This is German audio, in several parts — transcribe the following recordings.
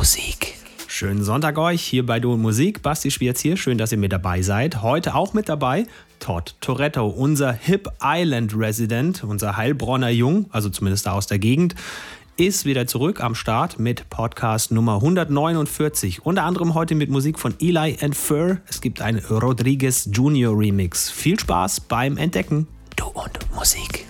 Musik. Schönen Sonntag euch hier bei Du und Musik. Basti Schwierz hier. Schön, dass ihr mit dabei seid. Heute auch mit dabei Todd Toretto, unser Hip Island Resident, unser Heilbronner Jung, also zumindest da aus der Gegend, ist wieder zurück am Start mit Podcast Nummer 149. Unter anderem heute mit Musik von Eli and Fur. Es gibt ein Rodriguez Junior Remix. Viel Spaß beim Entdecken. Du und Musik.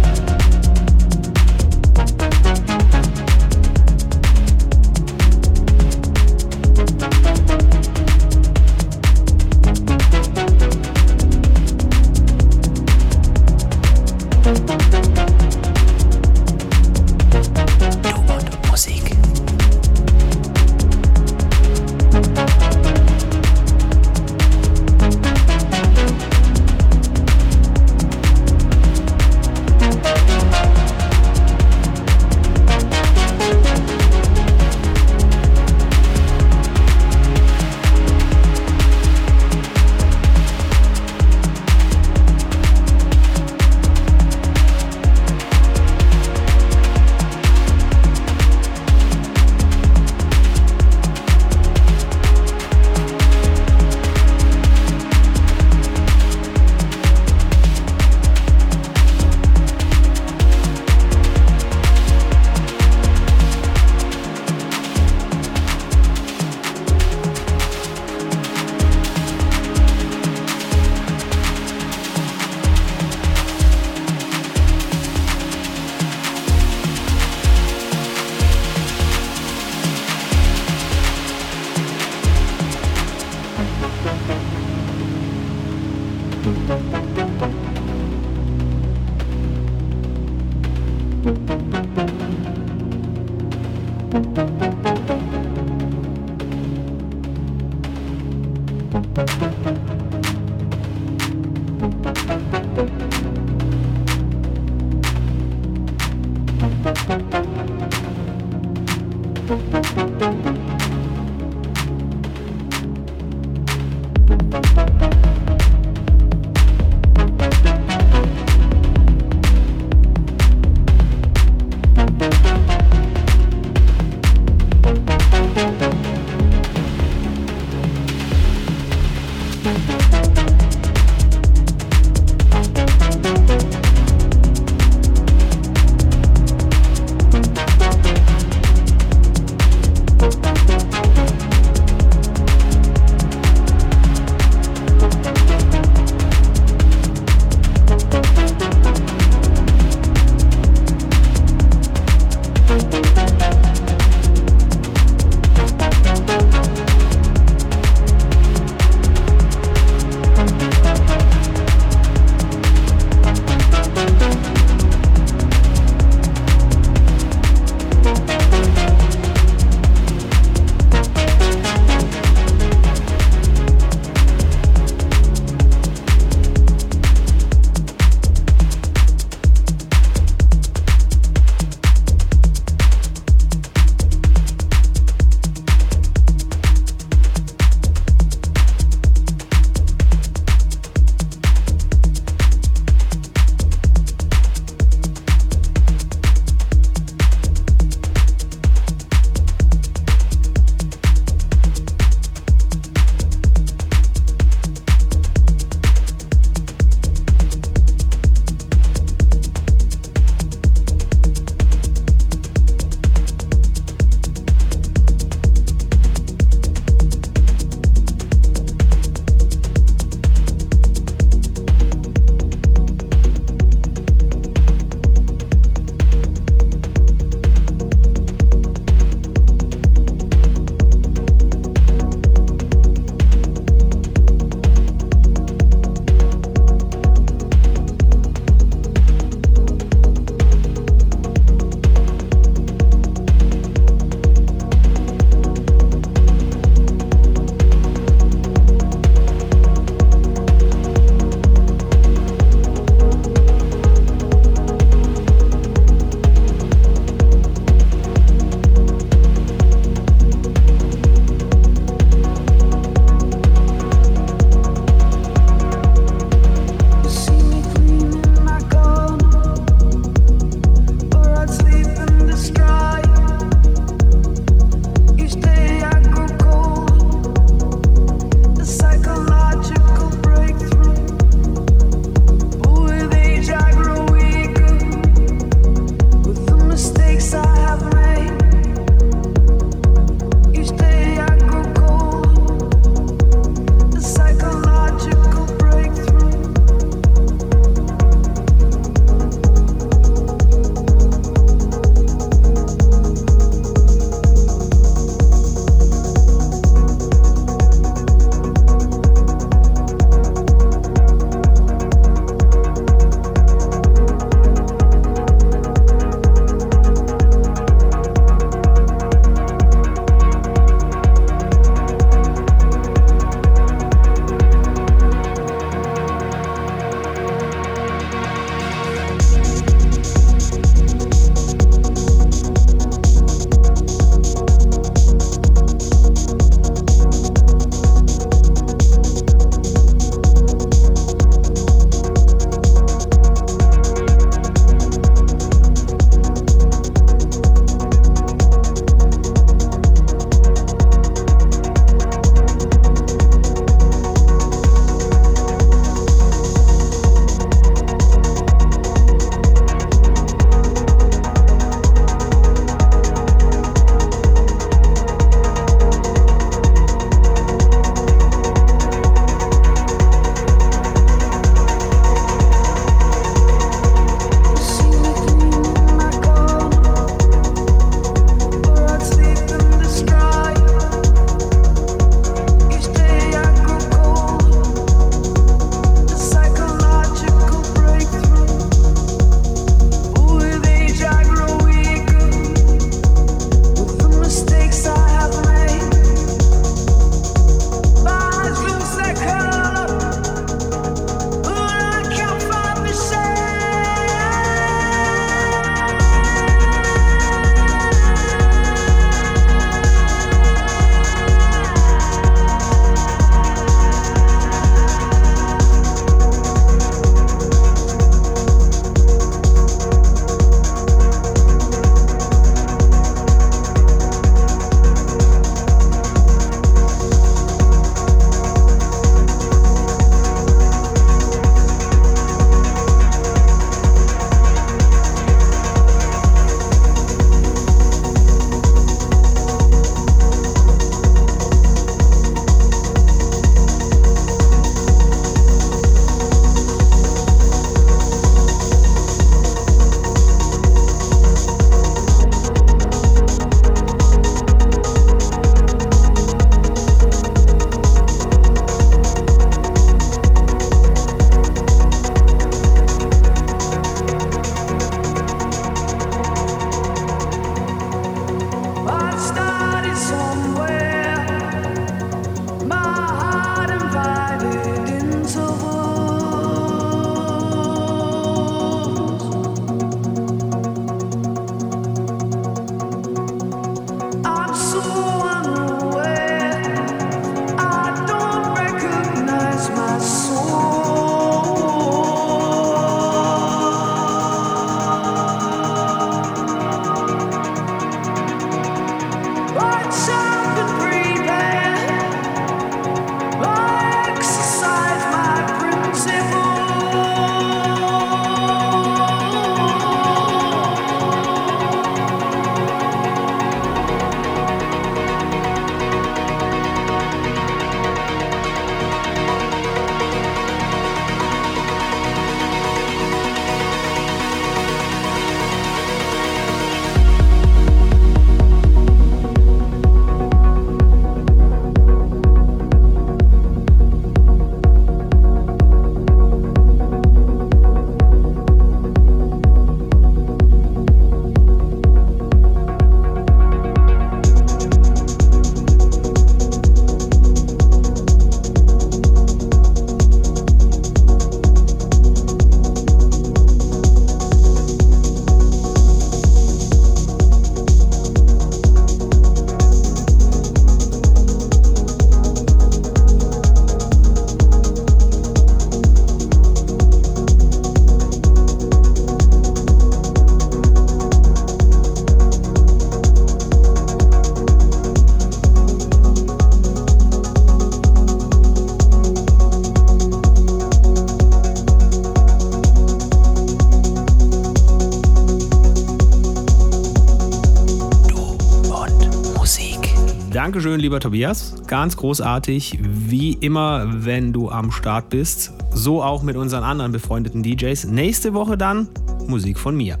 Dankeschön, lieber Tobias. Ganz großartig. Wie immer, wenn du am Start bist. So auch mit unseren anderen befreundeten DJs. Nächste Woche dann Musik von mir.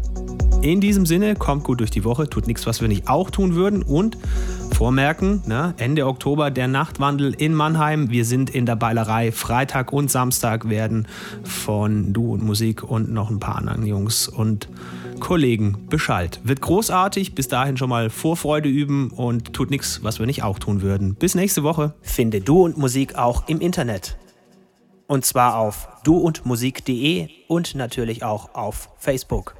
In diesem Sinne, kommt gut durch die Woche, tut nichts, was wir nicht auch tun würden und vormerken, ne, Ende Oktober der Nachtwandel in Mannheim. Wir sind in der Beilerei. Freitag und Samstag werden von Du und Musik und noch ein paar anderen Jungs und Kollegen Bescheid. Wird großartig. Bis dahin schon mal Vorfreude üben und tut nichts, was wir nicht auch tun würden. Bis nächste Woche. Finde Du und Musik auch im Internet. Und zwar auf duundmusik.de und natürlich auch auf Facebook.